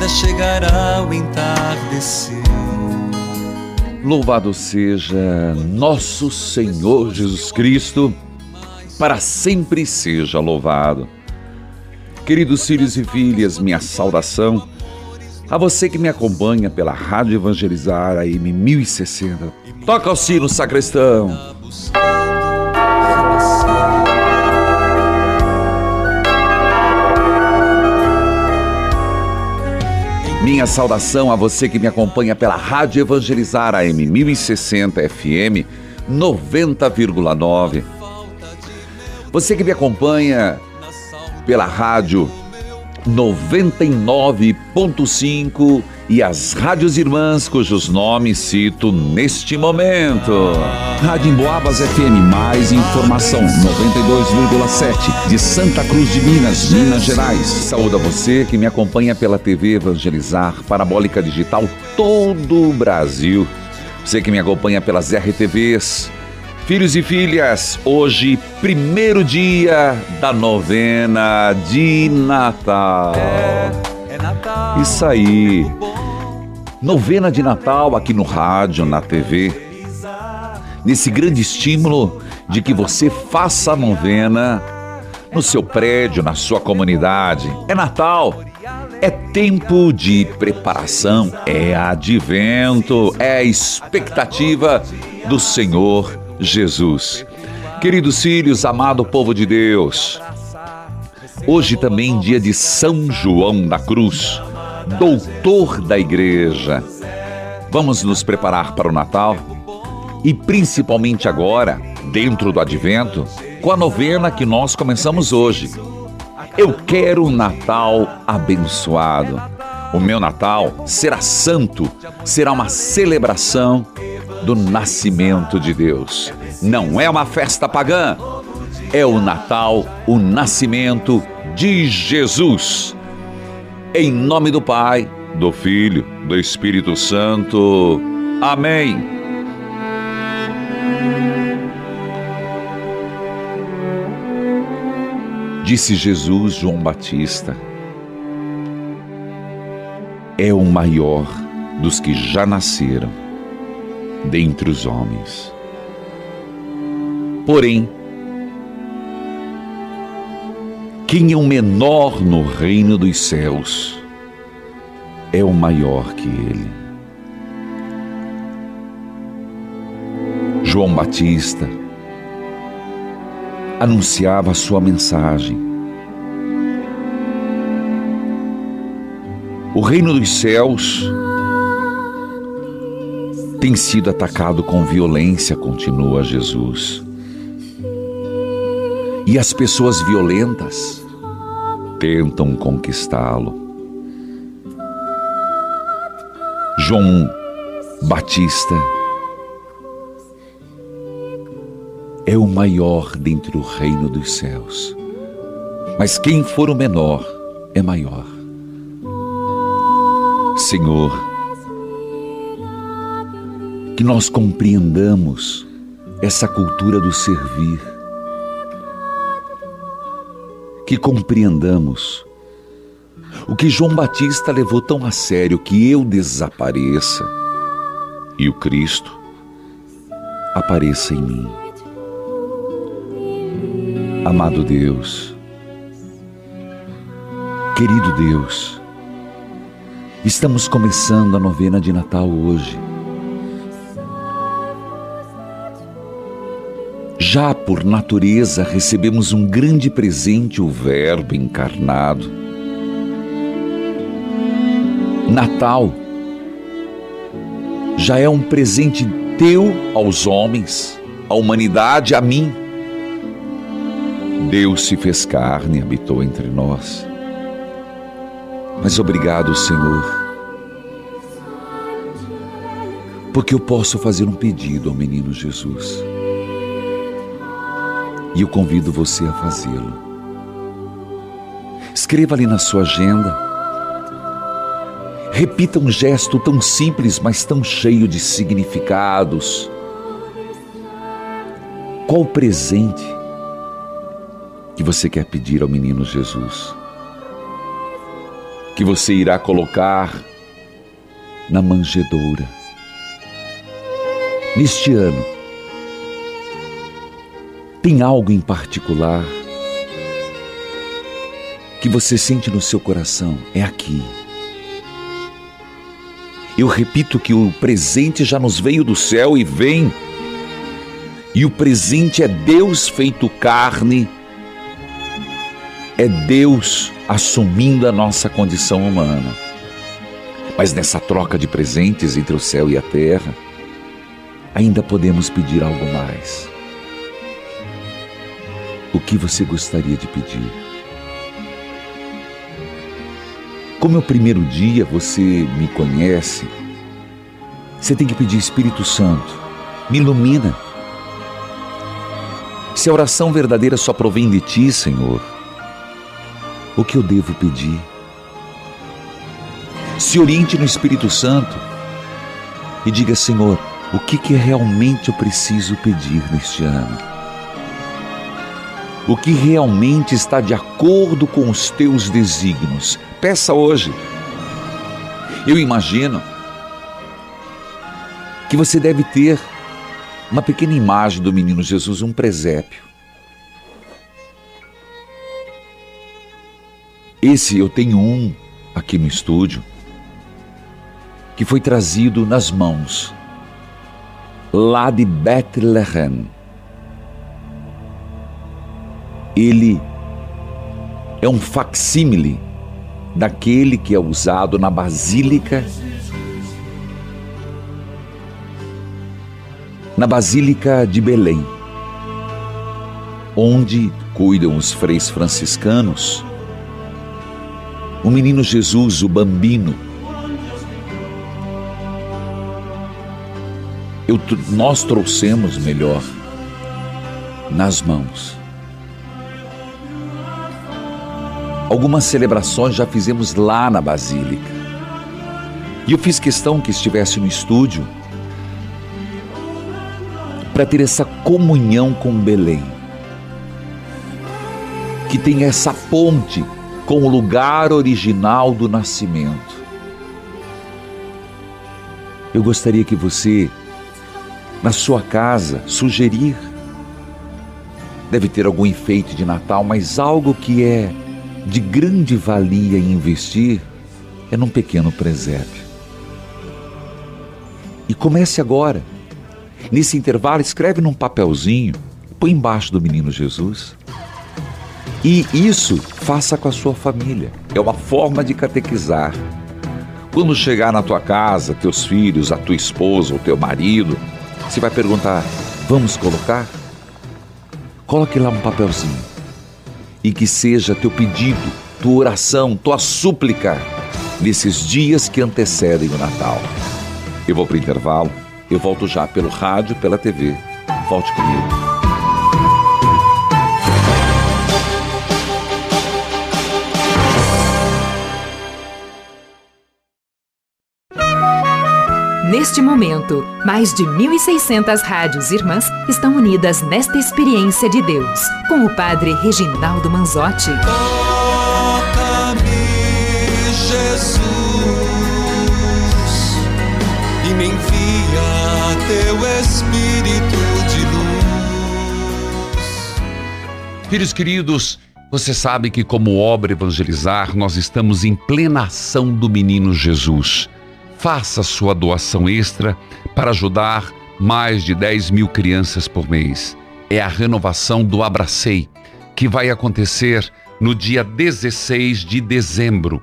vida chegará o entardecer. Louvado seja nosso Senhor Jesus Cristo, para sempre seja louvado. Queridos filhos e filhas, minha saudação a você que me acompanha pela Rádio Evangelizar AM 1060. Toca o sino, sacristão. Minha saudação a você que me acompanha pela Rádio Evangelizar AM 1060 FM 90,9. Você que me acompanha pela rádio 99.5 e as rádios irmãs cujos nomes cito neste momento. Rádio Emboabas FM, mais informação, 92,7 de Santa Cruz de Minas, Minas Gerais. Saúde a você que me acompanha pela TV Evangelizar, Parabólica Digital, todo o Brasil. Você que me acompanha pelas RTVs. Filhos e filhas, hoje, primeiro dia da novena de Natal. É Natal. Isso aí. Novena de Natal aqui no rádio, na TV. Nesse grande estímulo de que você faça a novena no seu prédio, na sua comunidade. É Natal. É tempo de preparação, é advento, é expectativa do Senhor Jesus. Queridos filhos, amado povo de Deus, Hoje também dia de São João da Cruz, doutor da igreja. Vamos nos preparar para o Natal e principalmente agora, dentro do advento, com a novena que nós começamos hoje. Eu quero um Natal abençoado. O meu Natal será santo, será uma celebração do nascimento de Deus. Não é uma festa pagã, é o Natal, o nascimento de Jesus. Em nome do Pai, do Filho, do Espírito Santo. Amém. Disse Jesus João Batista: É o maior dos que já nasceram dentre os homens. Porém, quem é o menor no reino dos céus é o maior que ele. João Batista anunciava a sua mensagem. O reino dos céus tem sido atacado com violência, continua Jesus. E as pessoas violentas tentam conquistá-lo. João Batista é o maior dentre o reino dos céus. Mas quem for o menor é maior. Senhor, que nós compreendamos essa cultura do servir, que compreendamos o que João Batista levou tão a sério que eu desapareça e o Cristo apareça em mim. Amado Deus, querido Deus, estamos começando a novena de Natal hoje. Já por natureza recebemos um grande presente, o Verbo encarnado. Natal já é um presente teu aos homens, à humanidade, a mim. Deus se fez carne e habitou entre nós. Mas obrigado, Senhor, porque eu posso fazer um pedido ao menino Jesus. E eu convido você a fazê-lo. Escreva ali na sua agenda Repita um gesto tão simples, mas tão cheio de significados. Qual presente que você quer pedir ao menino Jesus? Que você irá colocar na manjedoura. Neste ano, tem algo em particular que você sente no seu coração? É aqui eu repito que o presente já nos veio do céu e vem. E o presente é Deus feito carne, é Deus assumindo a nossa condição humana. Mas nessa troca de presentes entre o céu e a terra, ainda podemos pedir algo mais. O que você gostaria de pedir? Como é o primeiro dia, você me conhece. Você tem que pedir Espírito Santo, me ilumina. Se a oração verdadeira só provém de ti, Senhor, o que eu devo pedir? Se oriente no Espírito Santo e diga, Senhor, o que, que realmente eu preciso pedir neste ano? O que realmente está de acordo com os teus desígnios Peça hoje. Eu imagino que você deve ter uma pequena imagem do menino Jesus, um presépio. Esse eu tenho um aqui no estúdio que foi trazido nas mãos lá de Bethlehem. Ele é um facsímile daquele que é usado na Basílica, na Basílica de Belém, onde cuidam os freis franciscanos. O menino Jesus, o bambino, eu, nós trouxemos melhor nas mãos Algumas celebrações já fizemos lá na Basílica. E eu fiz questão que estivesse no estúdio para ter essa comunhão com Belém. Que tenha essa ponte com o lugar original do nascimento. Eu gostaria que você, na sua casa, sugerir. Deve ter algum enfeite de Natal, mas algo que é de grande valia em investir é num pequeno presépio. E comece agora. Nesse intervalo, escreve num papelzinho, põe embaixo do menino Jesus. E isso faça com a sua família. É uma forma de catequizar. Quando chegar na tua casa, teus filhos, a tua esposa, o teu marido, você vai perguntar: vamos colocar? Coloque lá um papelzinho e que seja teu pedido, tua oração, tua súplica nesses dias que antecedem o Natal. Eu vou para o intervalo, eu volto já pelo rádio, pela TV. Volte comigo. Neste momento, mais de 1.600 rádios irmãs estão unidas nesta experiência de Deus, com o Padre Reginaldo Manzotti. Toca-me, Jesus, e me envia teu Espírito de luz. Filhos queridos, você sabe que, como obra evangelizar, nós estamos em plena ação do menino Jesus. Faça sua doação extra para ajudar mais de 10 mil crianças por mês. É a renovação do Abracei, que vai acontecer no dia 16 de dezembro,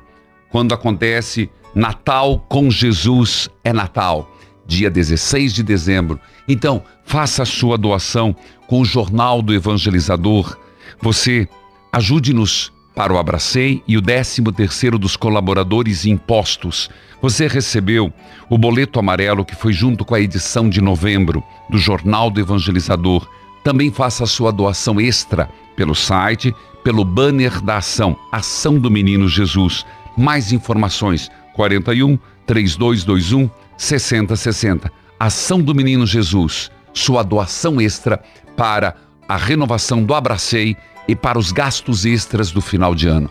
quando acontece Natal com Jesus é Natal, dia 16 de dezembro. Então, faça a sua doação com o Jornal do Evangelizador. Você Ajude-nos para o Abracei e o 13 terceiro dos colaboradores impostos. Você recebeu o boleto amarelo que foi junto com a edição de novembro do Jornal do Evangelizador. Também faça a sua doação extra pelo site, pelo banner da ação Ação do Menino Jesus. Mais informações 41 3221 6060. Ação do Menino Jesus. Sua doação extra para a renovação do Abracei e para os gastos extras do final de ano.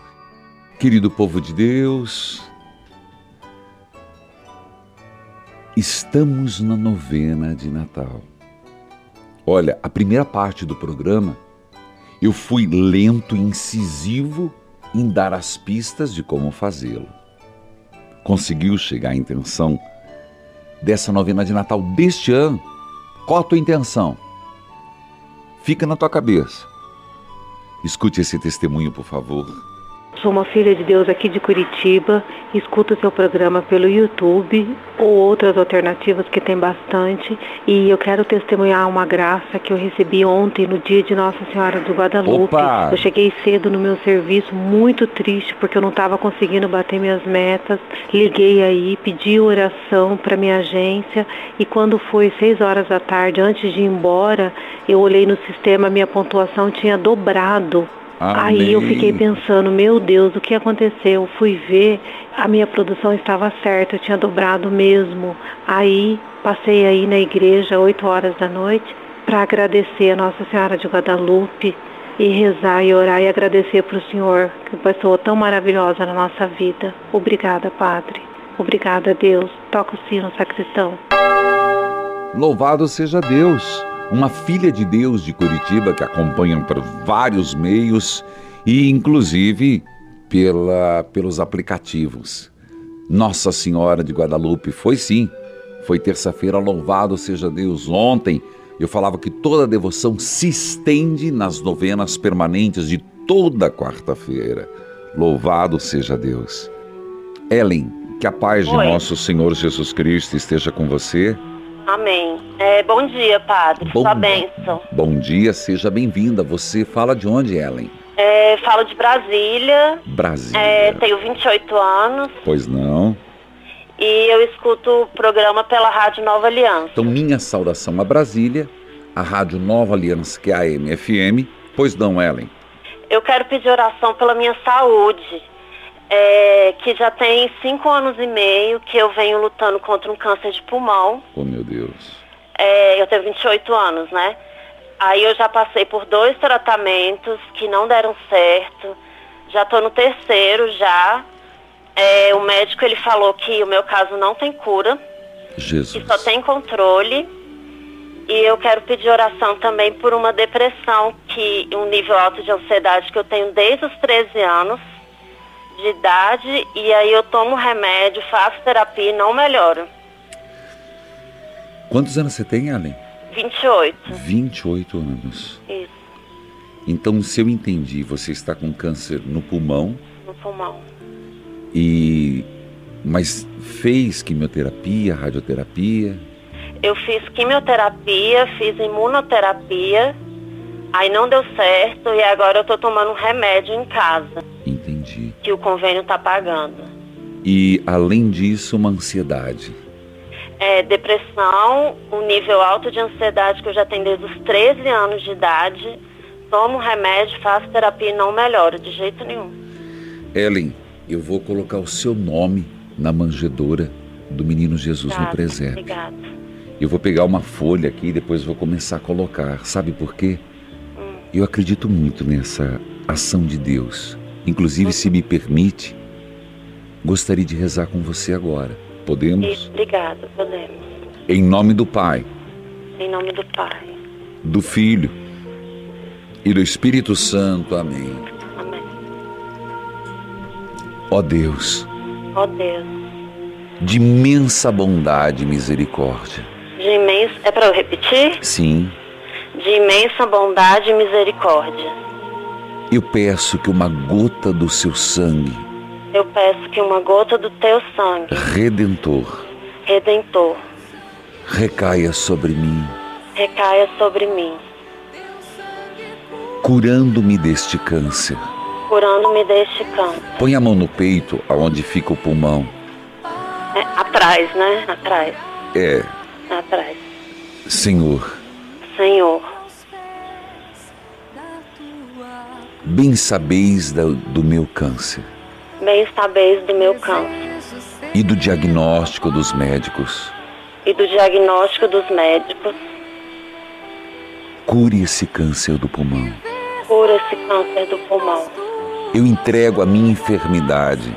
Querido povo de Deus, estamos na novena de Natal. Olha, a primeira parte do programa eu fui lento e incisivo em dar as pistas de como fazê-lo. Conseguiu chegar à intenção dessa novena de Natal deste ano? Qual a tua intenção? Fica na tua cabeça. Escute esse testemunho, por favor. Sou uma filha de Deus aqui de Curitiba, escuto o seu programa pelo YouTube ou outras alternativas que tem bastante e eu quero testemunhar uma graça que eu recebi ontem no dia de Nossa Senhora do Guadalupe. Opa! Eu cheguei cedo no meu serviço, muito triste porque eu não estava conseguindo bater minhas metas. Liguei aí, pedi oração para minha agência e quando foi seis horas da tarde, antes de ir embora, eu olhei no sistema, minha pontuação tinha dobrado Amém. Aí eu fiquei pensando, meu Deus, o que aconteceu? Fui ver, a minha produção estava certa, eu tinha dobrado mesmo. Aí passei aí na igreja, 8 horas da noite, para agradecer a Nossa Senhora de Guadalupe e rezar e orar e agradecer para o Senhor, que pessoa tão maravilhosa na nossa vida. Obrigada, Padre. Obrigada, Deus. Toca o sino, sacristão. Louvado seja Deus! Uma filha de Deus de Curitiba que acompanham por vários meios e inclusive pela, pelos aplicativos. Nossa Senhora de Guadalupe foi sim, foi terça-feira, louvado seja Deus. Ontem eu falava que toda a devoção se estende nas novenas permanentes de toda quarta-feira. Louvado seja Deus. Ellen, que a paz Oi. de nosso Senhor Jesus Cristo esteja com você. Amém. É, bom dia, Padre. Bom- Sua bênção. Bom dia, seja bem-vinda. Você fala de onde, Ellen? É, falo de Brasília, Brasília. é, tenho 28 anos Pois não. e eu escuto o programa pela Rádio Nova Aliança. Então, minha saudação a Brasília, a Rádio Nova Aliança, que é a MFM. Pois não, Ellen? Eu quero pedir oração pela minha saúde, é, que já tem cinco anos e meio que eu venho lutando contra um câncer de pulmão. Oh, meu Deus. É, eu tenho 28 anos, né? Aí eu já passei por dois tratamentos que não deram certo. Já tô no terceiro já. É, o médico ele falou que o meu caso não tem cura, que Jesus. só tem controle. E eu quero pedir oração também por uma depressão, que um nível alto de ansiedade que eu tenho desde os 13 anos de idade. E aí eu tomo remédio, faço terapia e não melhoro. Quantos anos você tem, Ellen? 28. 28 anos. Isso, Então, se eu entendi, você está com câncer no pulmão no pulmão. e. Mas fez quimioterapia, radioterapia. Eu fiz quimioterapia, fiz imunoterapia, aí não deu certo e agora eu tô tomando um remédio em casa, Entendi. que o convênio tá pagando. E, além disso, uma ansiedade. É, depressão, um nível alto de ansiedade que eu já tenho desde os 13 anos de idade. Tomo remédio, faço terapia e não melhoro de jeito nenhum. Ellen, eu vou colocar o seu nome na manjedoura do menino Jesus Obrigada, no presépio. Obrigada. Eu vou pegar uma folha aqui e depois vou começar a colocar. Sabe por quê? Eu acredito muito nessa ação de Deus. Inclusive, se me permite, gostaria de rezar com você agora. Podemos? Obrigada, podemos. Em nome do Pai, Em nome do Pai. do Filho e do Espírito Santo. Amém. Amém. Ó Deus, Ó Deus, de imensa bondade e misericórdia. de imensa. É para eu repetir? Sim, De imensa bondade e misericórdia. Eu peço que uma gota do seu sangue Eu peço que uma gota do teu sangue, redentor redentor, recaia sobre mim, recaia sobre mim, curando-me deste câncer. curando-me deste câncer. Põe a mão no peito, aonde fica o pulmão. É, atrás, né? Atrás. É, Atrás. Senhor, Senhor, bem sabeis da- do meu câncer bem sabeis do meu câncer e do diagnóstico dos médicos. e do diagnóstico dos médicos. Cure esse câncer do pulmão. Cura esse câncer do pulmão. Eu entrego a minha enfermidade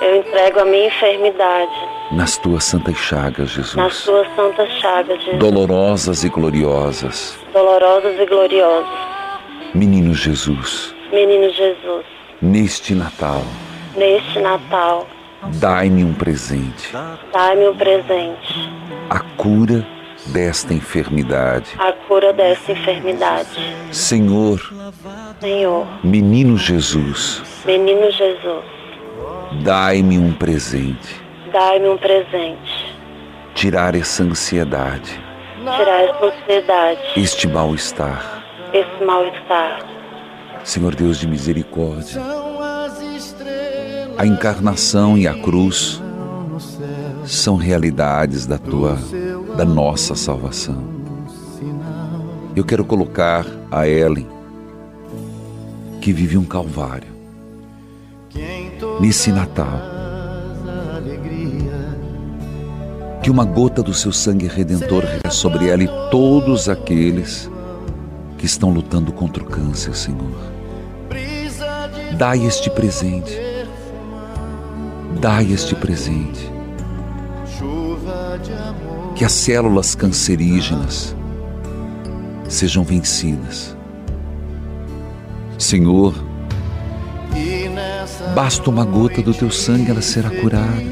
Eu entrego a minha enfermidade nas tuas santas chagas, nas Jesus. suas santas chagas, Jesus. Dolorosas e gloriosas. Dolorosas e gloriosas. Menino Jesus, Menino Jesus, neste Natal, neste Natal, dai-me um presente. dai-me um presente. A cura desta enfermidade. A cura dessa enfermidade. Senhor, Senhor, menino Jesus, menino Jesus, dai-me um presente. dai-me um presente. Tirar essa ansiedade, Tirar essa ansiedade, este mal-estar. esse mal-estar. Senhor Deus de misericórdia, a encarnação e a cruz são realidades da tua, da nossa salvação. Eu quero colocar a Ellen, que vive um calvário, nesse Natal. Que uma gota do seu sangue redentor recaia sobre ela e todos aqueles que estão lutando contra o câncer, Senhor. Dai este presente. Dai este presente. Que as células cancerígenas sejam vencidas. Senhor, basta uma gota do teu sangue, ela será curada.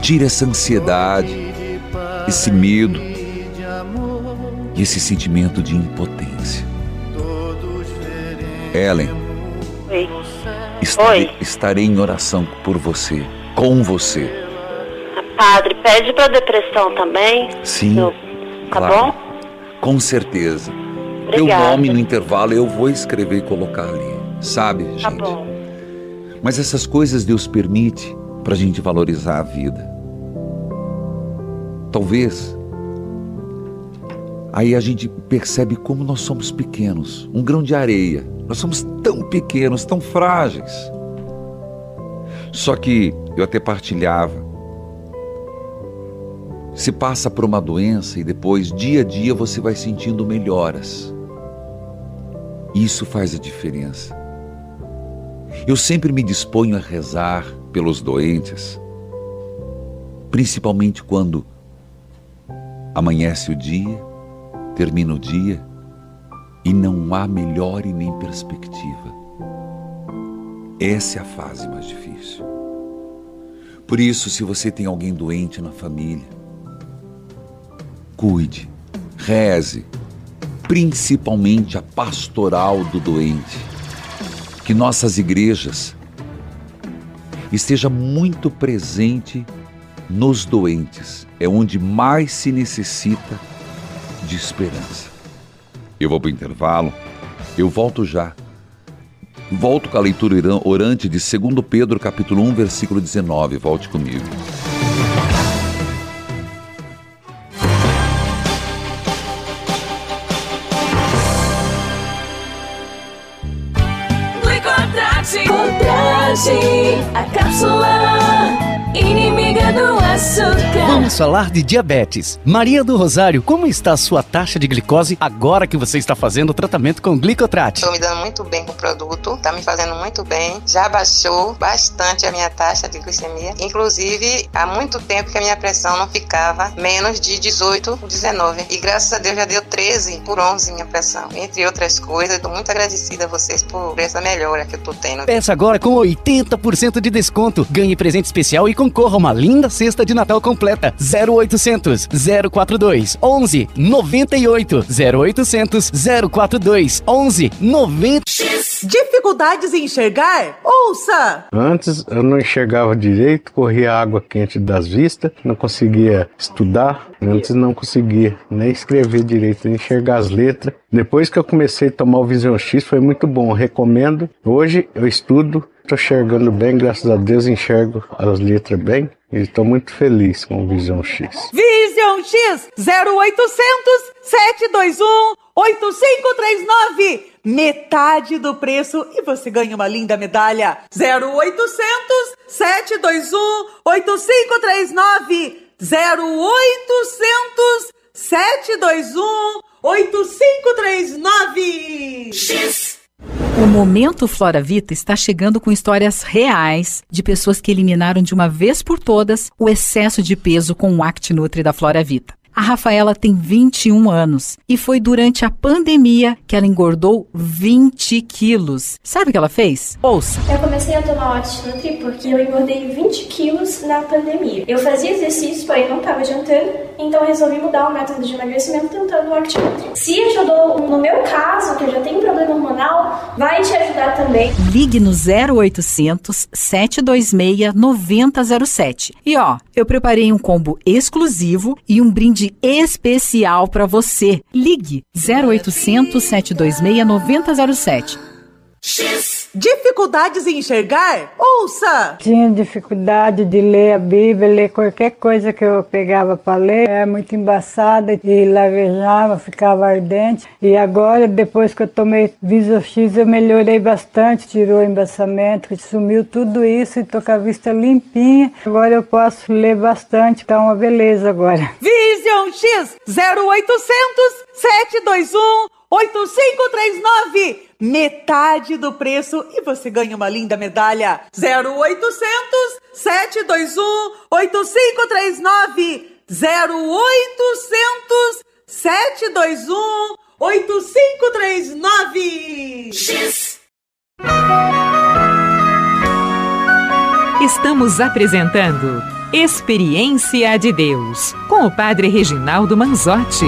Tira essa ansiedade, esse medo e esse sentimento de impotência. Ellen, Oi. estarei, Oi. estarei em oração por você, com você. Padre, pede para depressão também. Sim, Eu- Tá claro. bom? Com certeza. Teu Obrigada. nome no intervalo eu vou escrever e colocar ali. Sabe, gente? Tá bom. Mas essas coisas Deus permite para a gente valorizar a vida. Talvez aí a gente percebe como nós somos pequenos, um grão de areia. Nós somos tão pequenos, tão frágeis. Só que eu até partilhava. Se passa por uma doença e depois, dia a dia, você vai sentindo melhoras. Isso faz a diferença. Eu sempre me disponho a rezar pelos doentes, principalmente quando amanhece o dia, termina o dia e não há melhor e nem perspectiva. Essa é a fase mais difícil. Por isso, se você tem alguém doente na família, cuide, reze, principalmente a pastoral do doente. Que nossas igrejas esteja muito presente nos doentes, é onde mais se necessita de esperança. Eu vou para o intervalo, eu volto já. Volto com a leitura orante de 2 Pedro, capítulo 1, versículo 19. Volte comigo. Falar de diabetes. Maria do Rosário, como está a sua taxa de glicose agora que você está fazendo o tratamento com Glicotrate? Estou me dando muito bem com o produto, está me fazendo muito bem. Já baixou bastante a minha taxa de glicemia. Inclusive, há muito tempo que a minha pressão não ficava menos de 18, 19. E graças a Deus já deu 13 por 11 minha pressão. Entre outras coisas, estou muito agradecida a vocês por essa melhora que eu estou tendo. Peça agora com 80% de desconto. Ganhe presente especial e concorra a uma linda cesta de Natal completa. 0800 042 11 98 0800 042 11 90 Dificuldades em enxergar? Ouça! Antes eu não enxergava direito, corria água quente das vistas, não conseguia estudar, antes não conseguia nem escrever direito, nem enxergar as letras. Depois que eu comecei a tomar o Vision X foi muito bom, recomendo. Hoje eu estudo, estou enxergando bem, graças a Deus enxergo as letras bem. E estou muito feliz com o Vision X. Vision X 0800 721 8539. Metade do preço e você ganha uma linda medalha. 0800 721 8539. 0800 721 8539. X o Momento Flora Vita está chegando com histórias reais de pessoas que eliminaram de uma vez por todas o excesso de peso com o Act Nutri da Flora Vita. A Rafaela tem 21 anos e foi durante a pandemia que ela engordou 20 quilos. Sabe o que ela fez? Ouça. Eu comecei a tomar o Nutri porque eu engordei 20 quilos na pandemia. Eu fazia exercícios, porém não estava adiantando, então eu resolvi mudar o método de emagrecimento tentando o Nutri. Se ajudou no meu caso, que eu já tenho problema hormonal, vai te ajudar também. Ligue no 0800 726 9007. E ó, eu preparei um combo exclusivo e um brinde especial para você. Ligue 0800 726 9007. Dificuldades em enxergar? Ouça! Tinha dificuldade de ler a Bíblia, ler qualquer coisa que eu pegava para ler. Era muito embaçada e lavejava, ficava ardente. E agora, depois que eu tomei Viso X, eu melhorei bastante, tirou o embaçamento, sumiu tudo isso e tô com a vista limpinha. Agora eu posso ler bastante, tá uma beleza agora. Vision X 0800 721 8539 metade do preço e você ganha uma linda medalha. 0800 721 8539 0800 721 8539 X Estamos apresentando Experiência de Deus com o Padre Reginaldo Manzotti.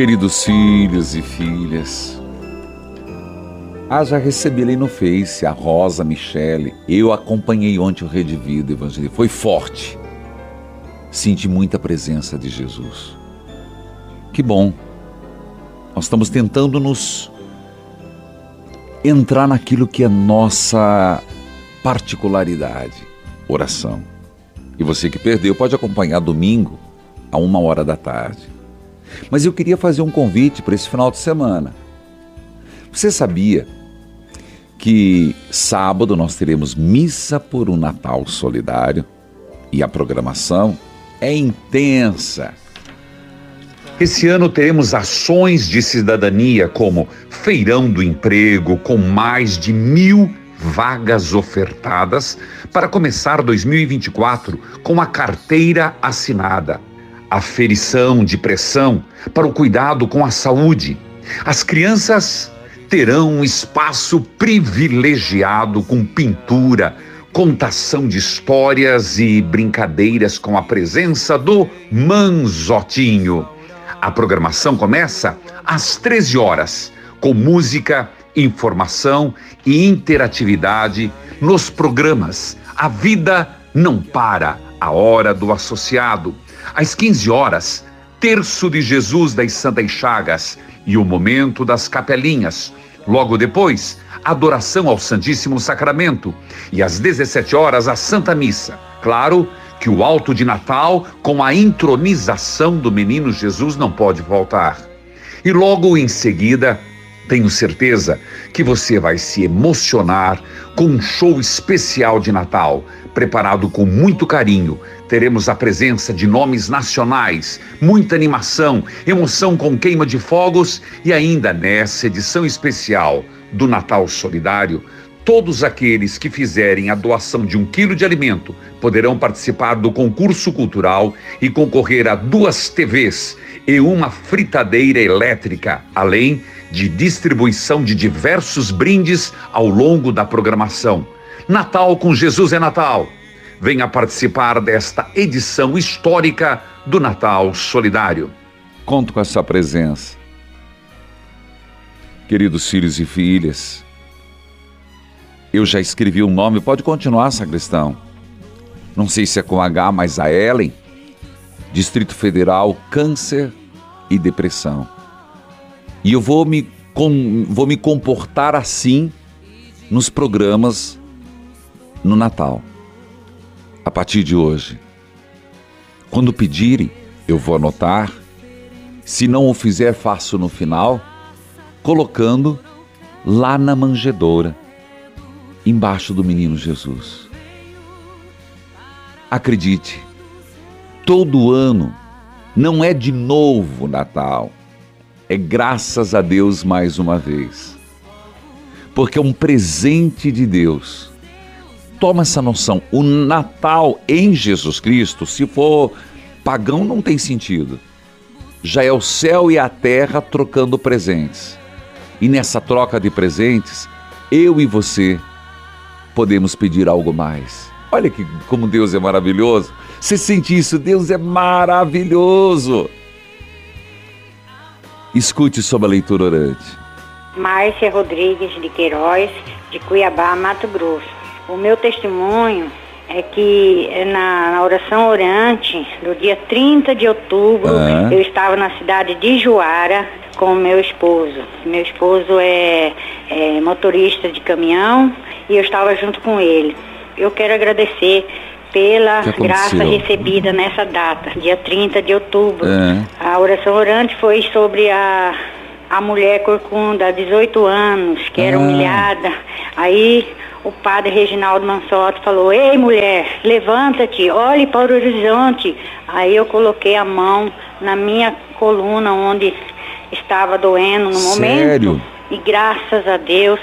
Queridos filhos e filhas, ah, já recebi ali no Face a Rosa Michele. Eu acompanhei ontem o Rede Vida Evangelho. Foi forte. Senti muita presença de Jesus. Que bom. Nós estamos tentando nos entrar naquilo que é nossa particularidade, oração. E você que perdeu pode acompanhar domingo a uma hora da tarde. Mas eu queria fazer um convite para esse final de semana. Você sabia que sábado nós teremos missa por um Natal solidário e a programação é intensa. Esse ano teremos ações de cidadania como Feirão do Emprego, com mais de mil vagas ofertadas para começar 2024 com a carteira assinada, aferição de pressão para o cuidado com a saúde. As crianças terão um espaço privilegiado com pintura, contação de histórias e brincadeiras com a presença do Manzotinho. A programação começa às 13 horas, com música informação e interatividade nos programas A Vida Não Para, a Hora do Associado, às 15 horas, Terço de Jesus das Santas Chagas e o Momento das Capelinhas. Logo depois, adoração ao Santíssimo Sacramento e às 17 horas a Santa Missa. Claro que o alto de Natal, com a intronização do menino Jesus, não pode faltar. E logo em seguida, tenho certeza que você vai se emocionar com um show especial de Natal, preparado com muito carinho. Teremos a presença de nomes nacionais, muita animação, emoção com queima de fogos e ainda nessa edição especial do Natal Solidário, Todos aqueles que fizerem a doação de um quilo de alimento poderão participar do concurso cultural e concorrer a duas TVs e uma fritadeira elétrica, além de distribuição de diversos brindes ao longo da programação. Natal com Jesus é Natal. Venha participar desta edição histórica do Natal Solidário. Conto com essa presença. Queridos filhos e filhas, eu já escrevi o um nome, pode continuar, sacristão. Não sei se é com H, mas a Ellen. Distrito Federal, Câncer e Depressão. E eu vou me, com, vou me comportar assim nos programas no Natal. A partir de hoje. Quando pedirem, eu vou anotar. Se não o fizer, faço no final, colocando lá na manjedoura embaixo do menino Jesus. Acredite, todo ano não é de novo Natal, é graças a Deus mais uma vez. Porque é um presente de Deus. Toma essa noção, o Natal em Jesus Cristo, se for pagão, não tem sentido. Já é o céu e a terra trocando presentes. E nessa troca de presentes, eu e você podemos pedir algo mais. Olha que como Deus é maravilhoso. Você sente isso? Deus é maravilhoso. Escute sobre a leitura orante. Márcia Rodrigues de Queiroz, de Cuiabá, Mato Grosso. O meu testemunho é que na, na oração orante, do dia 30 de outubro, ah. eu estava na cidade de Juara com meu esposo. Meu esposo é, é motorista de caminhão e eu estava junto com ele. Eu quero agradecer pela graça recebida nessa data, dia 30 de outubro. É. A oração orante foi sobre a, a mulher corcunda, 18 anos, que era ah. humilhada. Aí o padre Reginaldo Mansotti falou: Ei mulher, levanta-te, olhe para o horizonte. Aí eu coloquei a mão na minha coluna, onde estava doendo no momento. Sério? E graças a Deus,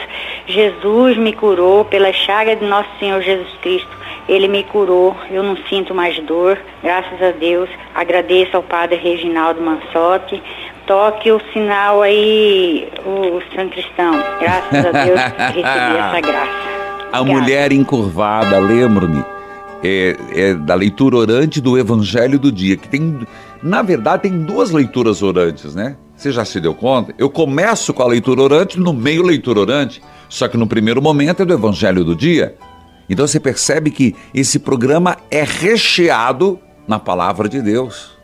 Jesus me curou pela chaga de nosso Senhor Jesus Cristo. Ele me curou, eu não sinto mais dor, graças a Deus. Agradeço ao Padre Reginaldo Mansotti. Toque o sinal aí, o São Cristão. Graças a Deus, recebi essa graça. A mulher encurvada, lembro-me, é, é, da leitura orante do Evangelho do dia, que tem, na verdade, tem duas leituras orantes, né? Você já se deu conta? Eu começo com a leitura orante, no meio leitura orante, só que no primeiro momento é do Evangelho do dia. Então você percebe que esse programa é recheado na palavra de Deus.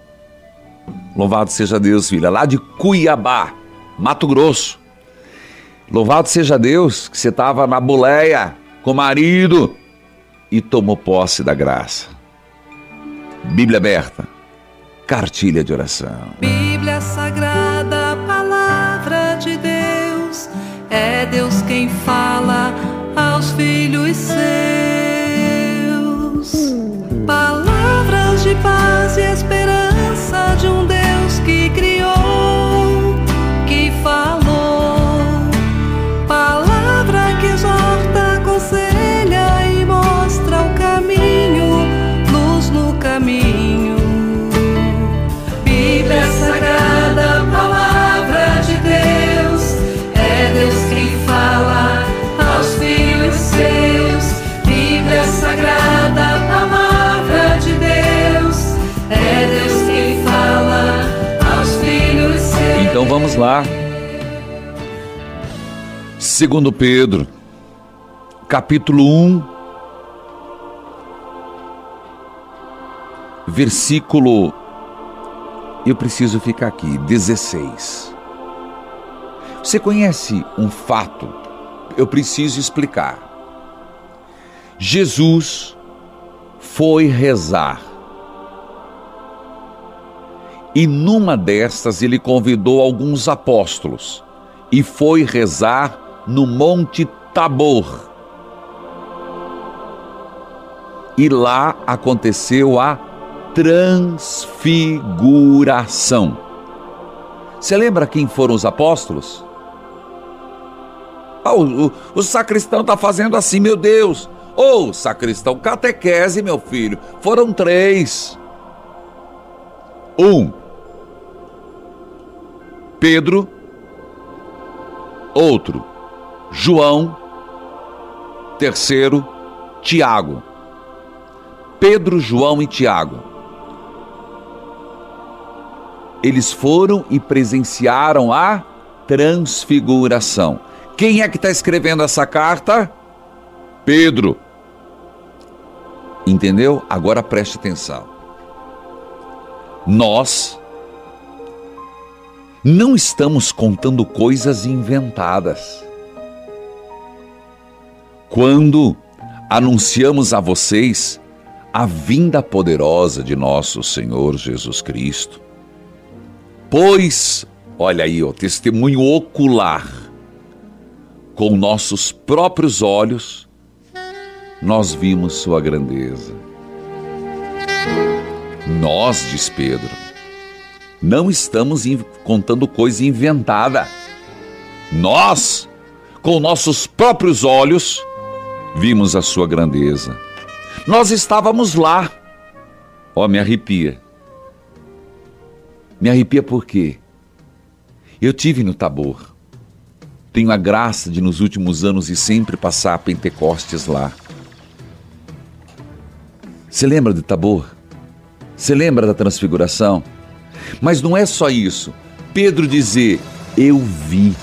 Louvado seja Deus, filha, lá de Cuiabá, Mato Grosso. Louvado seja Deus que você estava na boleia com marido e tomou posse da graça. Bíblia aberta, cartilha de oração. Bíblia Sagrada, vamos lá. Segundo Pedro capítulo 1, versículo. Eu preciso ficar aqui, 16. Você conhece um fato? Eu preciso explicar. Jesus foi rezar. E numa destas ele convidou alguns apóstolos e foi rezar no Monte Tabor. E lá aconteceu a transfiguração. Você lembra quem foram os apóstolos? Ah, o, o, o sacristão está fazendo assim, meu Deus. Ô, oh, sacristão, catequese, meu filho. Foram três. Um, Pedro. Outro, João. Terceiro, Tiago. Pedro, João e Tiago. Eles foram e presenciaram a transfiguração. Quem é que está escrevendo essa carta? Pedro. Entendeu? Agora preste atenção. Nós não estamos contando coisas inventadas. Quando anunciamos a vocês a vinda poderosa de nosso Senhor Jesus Cristo, pois, olha aí, o testemunho ocular, com nossos próprios olhos, nós vimos sua grandeza. Nós, diz Pedro, não estamos contando coisa inventada. Nós, com nossos próprios olhos, vimos a sua grandeza. Nós estávamos lá. Ó, oh, me arrepia. Me arrepia por quê? Eu tive no Tabor. Tenho a graça de nos últimos anos e sempre passar Pentecostes lá. Você lembra de Tabor? Você lembra da transfiguração? Mas não é só isso. Pedro dizer, eu vi.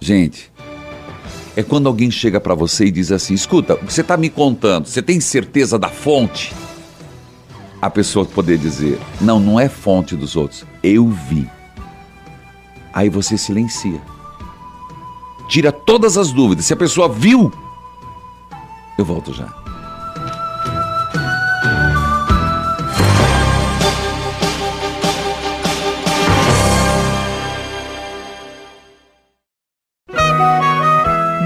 Gente, é quando alguém chega para você e diz assim: escuta, você está me contando, você tem certeza da fonte? A pessoa poder dizer: não, não é fonte dos outros, eu vi. Aí você silencia. Tira todas as dúvidas. Se a pessoa viu, eu volto já.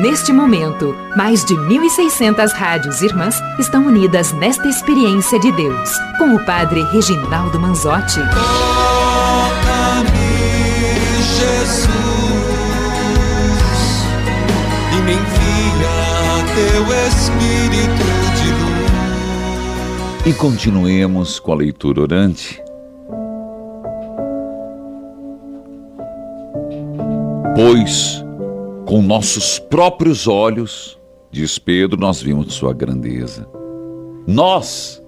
Neste momento, mais de 1.600 rádios irmãs estão unidas nesta experiência de Deus, com o Padre Reginaldo Manzotti. Toca-me, Jesus, e me envia teu Espírito de luz. E continuemos com a leitura orante. Pois com nossos próprios olhos, diz Pedro, nós vimos sua grandeza. Nós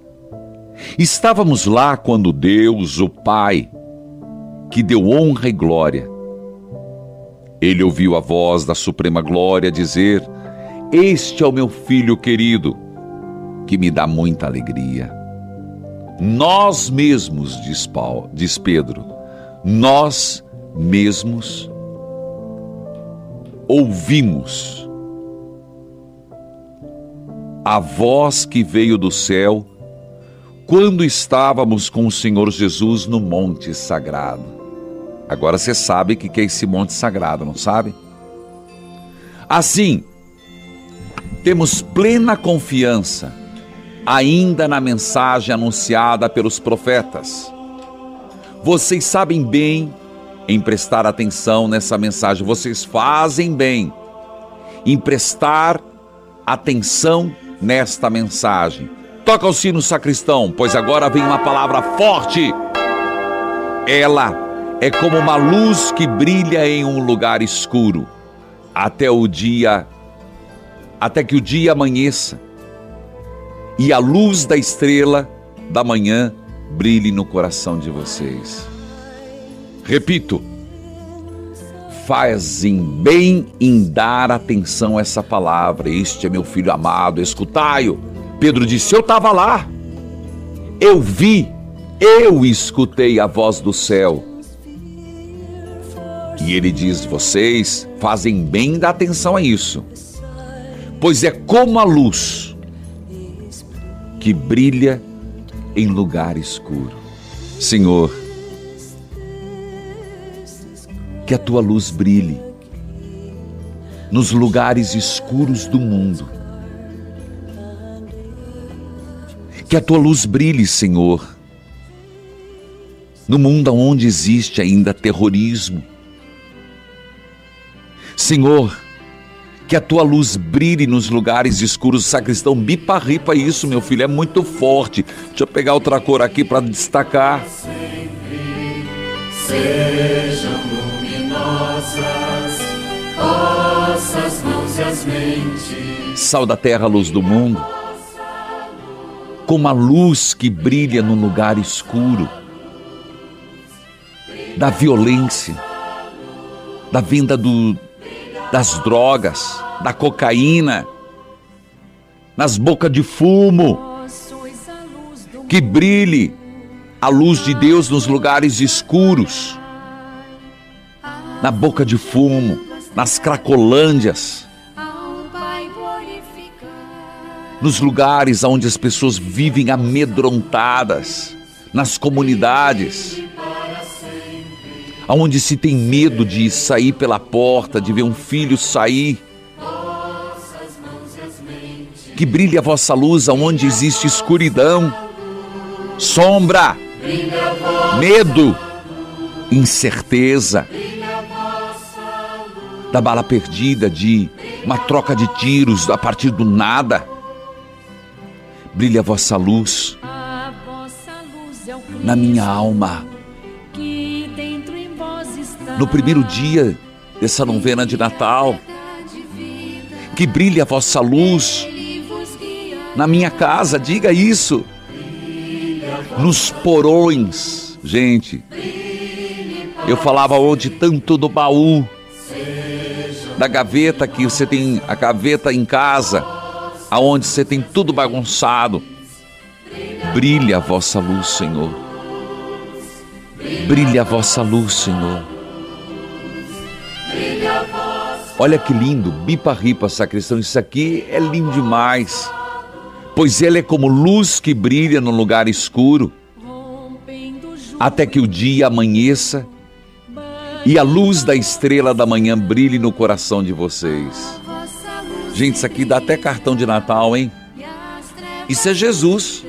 estávamos lá quando Deus, o Pai, que deu honra e glória, ele ouviu a voz da Suprema Glória dizer: Este é o meu filho querido, que me dá muita alegria. Nós mesmos, diz, Paulo, diz Pedro, nós mesmos ouvimos a voz que veio do céu quando estávamos com o Senhor Jesus no Monte Sagrado. Agora você sabe o que é esse Monte Sagrado, não sabe? Assim, temos plena confiança ainda na mensagem anunciada pelos profetas. Vocês sabem bem em prestar atenção nessa mensagem. Vocês fazem bem em prestar atenção nesta mensagem. Toca o sino sacristão, pois agora vem uma palavra forte. Ela é como uma luz que brilha em um lugar escuro até o dia até que o dia amanheça e a luz da estrela da manhã brilhe no coração de vocês. Repito, fazem bem em dar atenção a essa palavra. Este é meu filho amado, escutai-o. Pedro disse: Eu estava lá, eu vi, eu escutei a voz do céu. E ele diz: Vocês fazem bem dar atenção a isso, pois é como a luz que brilha em lugar escuro. Senhor, que a tua luz brilhe nos lugares escuros do mundo. Que a tua luz brilhe, Senhor, no mundo onde existe ainda terrorismo. Senhor, que a tua luz brilhe nos lugares escuros. Sacristão, bipa-ripa isso, meu filho, é muito forte. Deixa eu pegar outra cor aqui para destacar. Sejam luminosas vossas mãos e as mentes. Sal da terra, luz do mundo. Como a luz que brilha no lugar escuro da violência, da venda do, das drogas, da cocaína, nas bocas de fumo. Que brilhe a luz de Deus nos lugares escuros, na boca de fumo, nas cracolândias, nos lugares onde as pessoas vivem amedrontadas, nas comunidades, onde se tem medo de sair pela porta, de ver um filho sair. Que brilhe a vossa luz aonde existe escuridão, sombra, medo, incerteza, da bala perdida, de uma troca de tiros a partir do nada. Brilhe a vossa luz na minha alma. No primeiro dia dessa novena de Natal, que brilhe a vossa luz na minha casa, diga isso. Nos porões, gente. Eu falava ontem tanto do baú, da gaveta que você tem a gaveta em casa, aonde você tem tudo bagunçado. Brilhe a vossa luz, Senhor. Brilhe a vossa luz, Senhor. Olha que lindo, bipa ripa sacristão, isso aqui é lindo demais. Pois ele é como luz que brilha no lugar escuro, até que o dia amanheça e a luz da estrela da manhã brilhe no coração de vocês. Gente, isso aqui dá até cartão de Natal, hein? Isso é Jesus.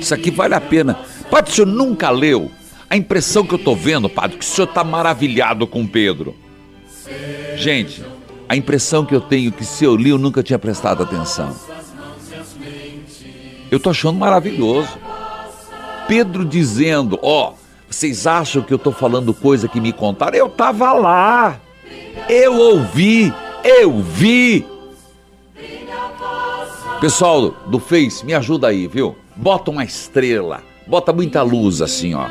Isso aqui vale a pena. Padre, o senhor nunca leu? A impressão que eu estou vendo, padre, que o senhor está maravilhado com Pedro. Gente, a impressão que eu tenho é que se eu li eu nunca tinha prestado atenção. Eu tô achando maravilhoso. Pedro dizendo, ó, oh, vocês acham que eu tô falando coisa que me contaram? Eu tava lá. Eu ouvi, eu vi. Pessoal do Face, me ajuda aí, viu? Bota uma estrela, bota muita luz assim, ó.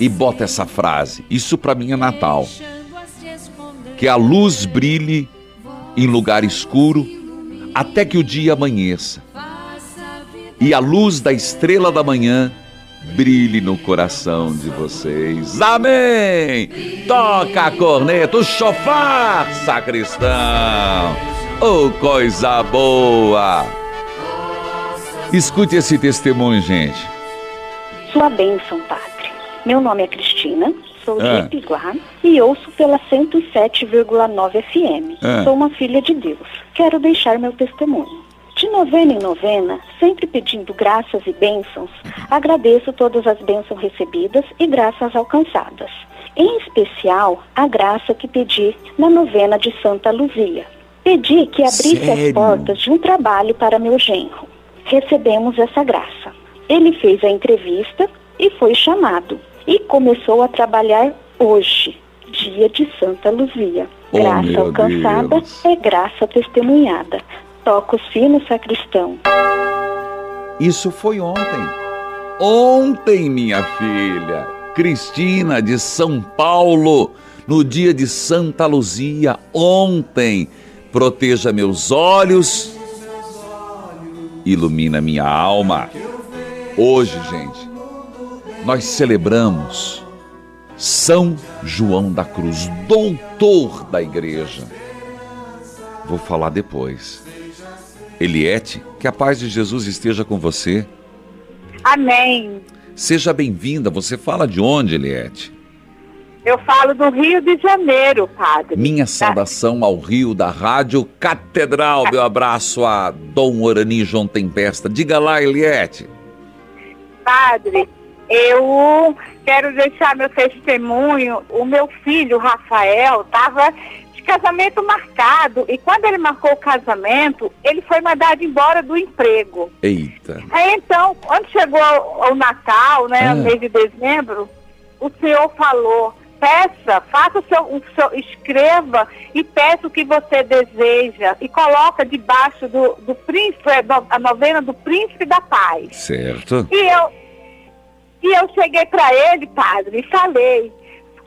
E bota essa frase. Isso para mim é Natal que a luz brilhe em lugar escuro até que o dia amanheça. E a luz da estrela da manhã brilhe no coração de vocês. Amém! Toca a corneta, o chofar, sacristão. Oh, coisa boa! Escute esse testemunho, gente. Sua bênção, Padre. Meu nome é Cristina, sou de Ipiguá e ouço pela 107,9 FM. Ah. Sou uma filha de Deus. Quero deixar meu testemunho. De novena em novena, sempre pedindo graças e bênçãos, agradeço todas as bênçãos recebidas e graças alcançadas. Em especial, a graça que pedi na novena de Santa Luzia. Pedi que abrisse Sério? as portas de um trabalho para meu genro. Recebemos essa graça. Ele fez a entrevista e foi chamado. E começou a trabalhar hoje, dia de Santa Luzia. Oh, graça meu alcançada Deus. é graça testemunhada. Toca o sino, sacristão. Isso foi ontem. Ontem, minha filha, Cristina de São Paulo, no dia de Santa Luzia, ontem. Proteja meus olhos, ilumina minha alma. Hoje, gente, nós celebramos São João da Cruz, doutor da igreja. Vou falar depois. Eliette, que a paz de Jesus esteja com você. Amém. Seja bem-vinda. Você fala de onde, Eliette? Eu falo do Rio de Janeiro, padre. Minha saudação ao Rio da Rádio Catedral. Meu abraço a Dom Orani João Tempesta. Diga lá, Eliette. Padre, eu quero deixar meu testemunho. O meu filho, Rafael, estava casamento marcado. E quando ele marcou o casamento, ele foi mandado embora do emprego. Eita. Aí então, quando chegou o Natal, né, Ah. no mês de dezembro, o senhor falou, peça, faça o seu, o seu- escreva e peça o que você deseja e coloca debaixo do, do príncipe, é, a novena do príncipe da paz. Certo. E eu, e eu cheguei para ele, padre, e falei,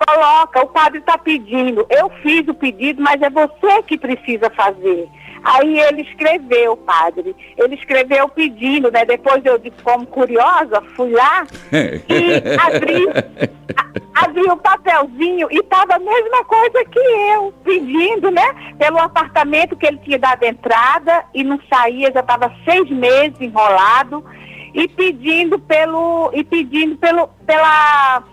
coloca, o padre está pedindo. Eu fiz o pedido, mas é você que precisa fazer. Aí ele escreveu, padre. Ele escreveu pedindo, né? Depois eu, como curiosa, fui lá e abri, a- abri o papelzinho e estava a mesma coisa que eu, pedindo, né? Pelo apartamento que ele tinha dado entrada e não saía, já estava seis meses enrolado e pedindo pelo e pedindo pelo pela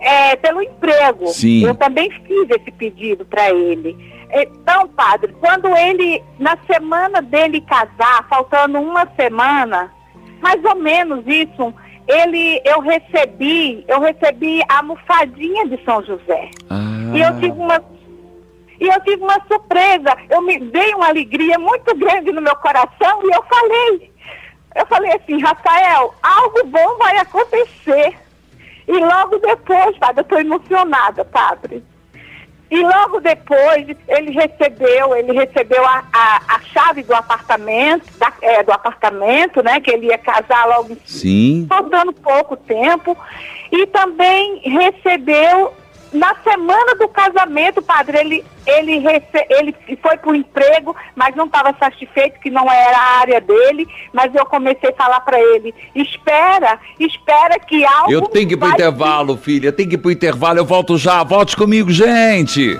é, pelo emprego. Sim. Eu também fiz esse pedido para ele. Então, padre, quando ele, na semana dele casar, faltando uma semana, mais ou menos isso, ele, eu recebi, eu recebi a almofadinha de São José. E eu tive uma e eu tive uma surpresa. Eu me dei uma alegria muito grande no meu coração e eu falei, eu falei assim, Rafael, algo bom vai acontecer. E logo depois, padre, eu estou emocionada, padre. E logo depois ele recebeu, ele recebeu a, a, a chave do apartamento, da- é, do apartamento, né? Que ele ia casar logo em Sim. faltando pouco tempo. E também recebeu, na semana do casamento, padre, ele, ele, rece, ele foi para o emprego, mas não estava satisfeito, que não era a área dele. Mas eu comecei a falar para ele: espera, espera que algo. Eu tenho que ir pro vai intervalo, filha. Tem que ir pro intervalo. Eu volto já. Volte comigo, gente.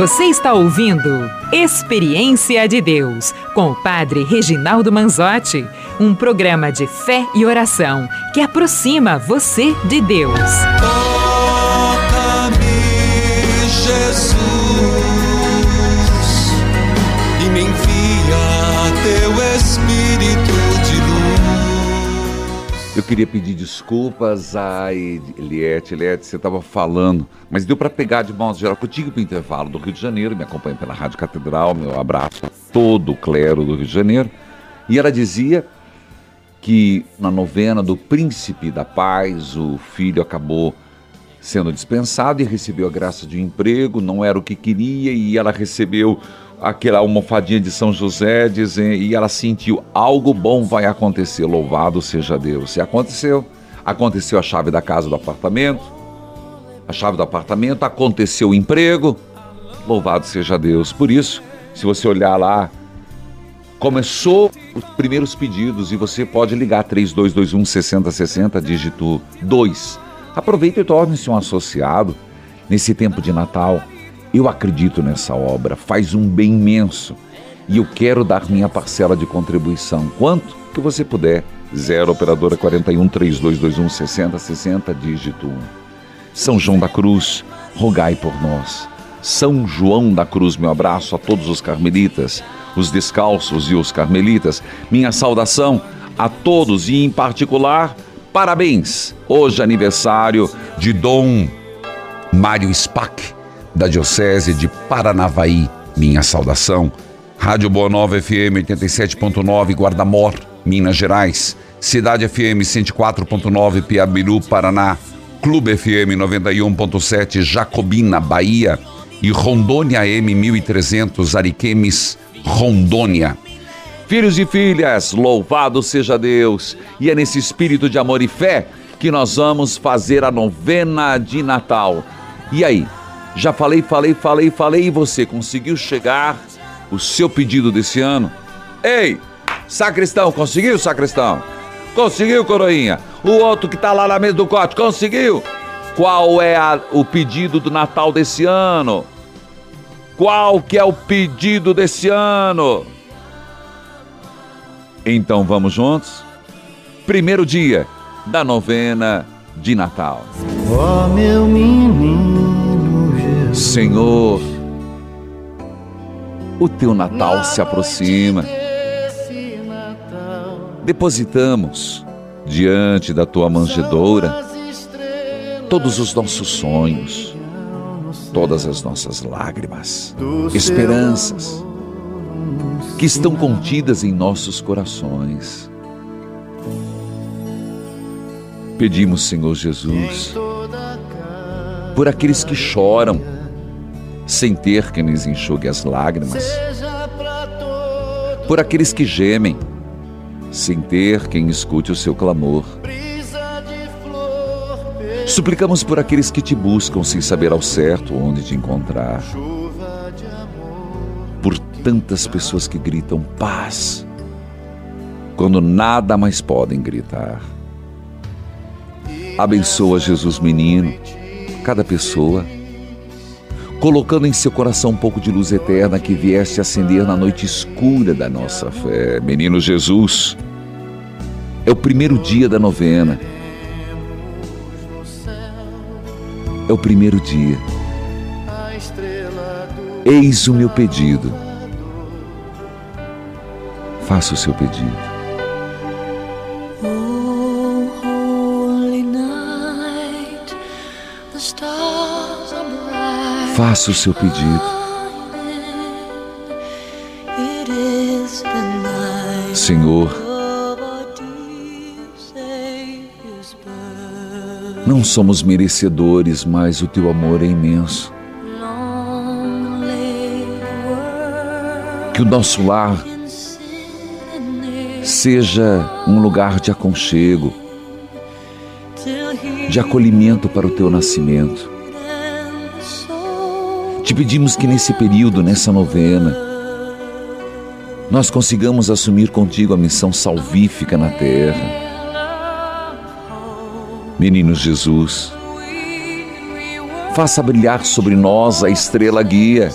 Você está ouvindo Experiência de Deus com o Padre Reginaldo Manzotti, um programa de fé e oração que aproxima você de Deus. Queria pedir desculpas a Eliette. Eliette, você estava falando, mas deu para pegar de modo geral. tive para o intervalo do Rio de Janeiro, me acompanha pela Rádio Catedral. Meu abraço a todo o clero do Rio de Janeiro. E ela dizia que na novena do Príncipe da Paz, o filho acabou sendo dispensado e recebeu a graça de um emprego, não era o que queria, e ela recebeu aquela almofadinha de São José dizendo, e ela sentiu algo bom vai acontecer, louvado seja Deus. E aconteceu. Aconteceu a chave da casa do apartamento, a chave do apartamento, aconteceu o emprego, louvado seja Deus. Por isso, se você olhar lá, começou os primeiros pedidos e você pode ligar 3221 6060, dígito 2. Aproveita e torne-se um associado nesse tempo de Natal. Eu acredito nessa obra, faz um bem imenso e eu quero dar minha parcela de contribuição. Quanto que você puder. 0 operadora 41 3221 6060, dígito 1. São João da Cruz, rogai por nós. São João da Cruz, meu abraço a todos os carmelitas, os descalços e os carmelitas. Minha saudação a todos e, em particular, parabéns. Hoje, aniversário de Dom Mário Spack, da Diocese de Paranavaí. Minha saudação. Rádio Boa Nova FM 87.9, Guardamor, Minas Gerais. Cidade FM 104.9, Piabiru, Paraná. Clube FM 91.7, Jacobina, Bahia. E Rondônia M 1300, Ariquemes, Rondônia. Filhos e filhas, louvado seja Deus! E é nesse espírito de amor e fé que nós vamos fazer a novena de Natal. E aí? Já falei, falei, falei, falei e você conseguiu chegar o seu pedido desse ano? Ei, sacristão, conseguiu, sacristão? Conseguiu, coroinha? O outro que tá lá na mesa do corte, conseguiu? Qual é a, o pedido do Natal desse ano? Qual que é o pedido desse ano? Então vamos juntos? Primeiro dia da novena de Natal. Ó meu menino. Senhor, o teu Natal se aproxima. Depositamos diante da tua manjedoura todos os nossos sonhos, todas as nossas lágrimas, esperanças que estão contidas em nossos corações. Pedimos, Senhor Jesus, por aqueles que choram sem ter quem lhes enxugue as lágrimas, por aqueles que gemem sem ter quem escute o seu clamor. Suplicamos por aqueles que te buscam sem saber ao certo onde te encontrar. Por tantas pessoas que gritam paz, quando nada mais podem gritar. Abençoa Jesus menino, cada pessoa, colocando em seu coração um pouco de luz eterna que viesse acender na noite escura da nossa fé. Menino Jesus, é o primeiro dia da novena. É o primeiro dia. Eis o meu pedido. Faça o seu pedido. Faça o seu pedido. Senhor, não somos merecedores, mas o teu amor é imenso. Que o nosso lar seja um lugar de aconchego, de acolhimento para o teu nascimento. Te pedimos que nesse período, nessa novena, nós consigamos assumir contigo a missão salvífica na terra. Menino Jesus, faça brilhar sobre nós a estrela guia,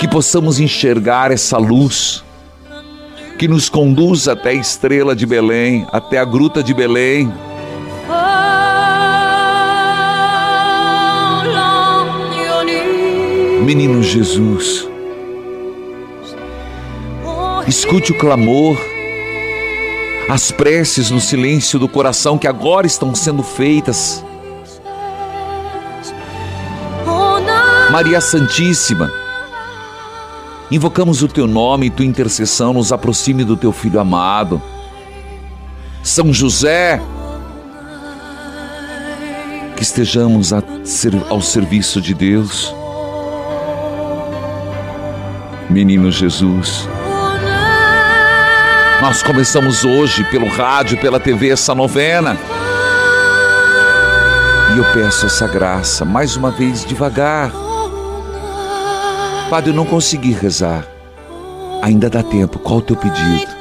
que possamos enxergar essa luz que nos conduz até a estrela de Belém, até a gruta de Belém. Menino Jesus, escute o clamor, as preces no silêncio do coração que agora estão sendo feitas. Maria Santíssima, invocamos o teu nome e tua intercessão nos aproxime do teu filho amado. São José, que estejamos ao serviço de Deus. Menino Jesus, nós começamos hoje pelo rádio, pela TV, essa novena. E eu peço essa graça, mais uma vez, devagar. Padre, eu não consegui rezar. Ainda dá tempo. Qual o teu pedido?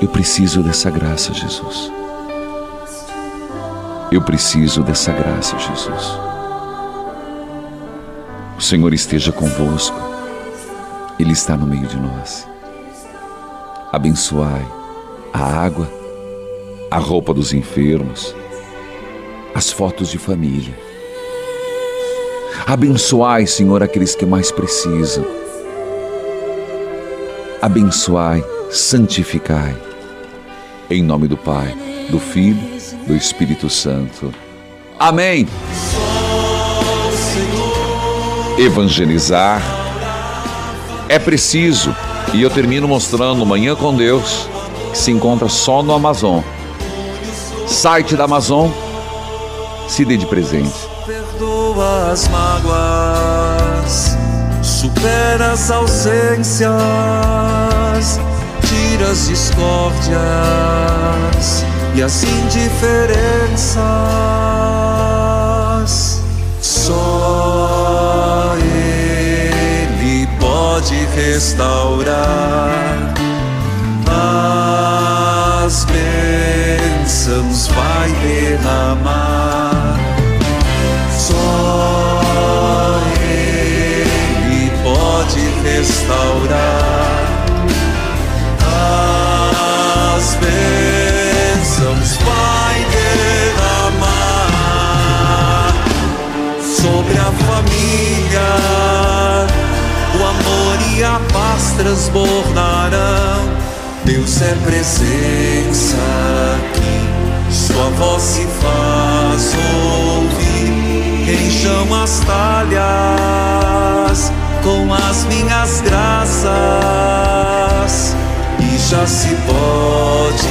Eu preciso dessa graça, Jesus. Eu preciso dessa graça, Jesus. O Senhor esteja convosco, Ele está no meio de nós. Abençoai a água, a roupa dos enfermos, as fotos de família. Abençoai, Senhor, aqueles que mais precisam. Abençoai, santificai. Em nome do Pai, do Filho, do Espírito Santo. Amém evangelizar. É preciso, e eu termino mostrando Manhã com Deus, que se encontra só no Amazon. Site da Amazon, se dê de presente. Perdoa as mágoas, supera as ausências, tira as discórdias e as indiferenças. Só restaurar. As bênçãos vai derramar. Só Ele pode restaurar. As bênçãos vai derramar sobre a a paz transbordarão. Deus é presença aqui, Sua voz se faz ouvir. Quem chama as talhas com as minhas graças e já se pode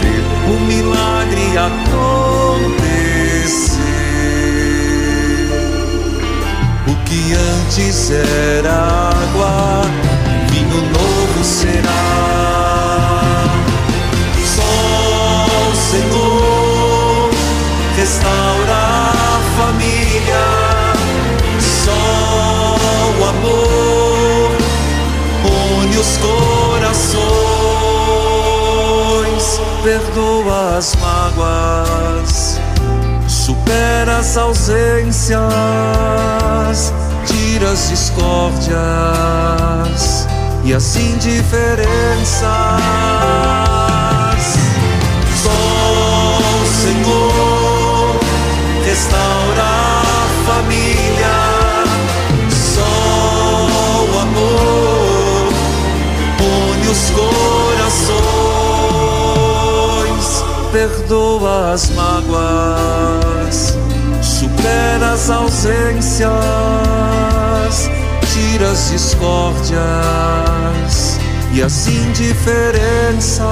ver o milagre acontecer. Antes era água, vinho novo será. Só o Senhor restaura a família. Só o amor une os corações, perdoa as mágoas, supera as ausências, tira as discórdias e as indiferenças. Só o Senhor restaura a família. Só o amor une os corações, perdoa as mágoas, supera as ausências, tira as discórdias e as indiferenças.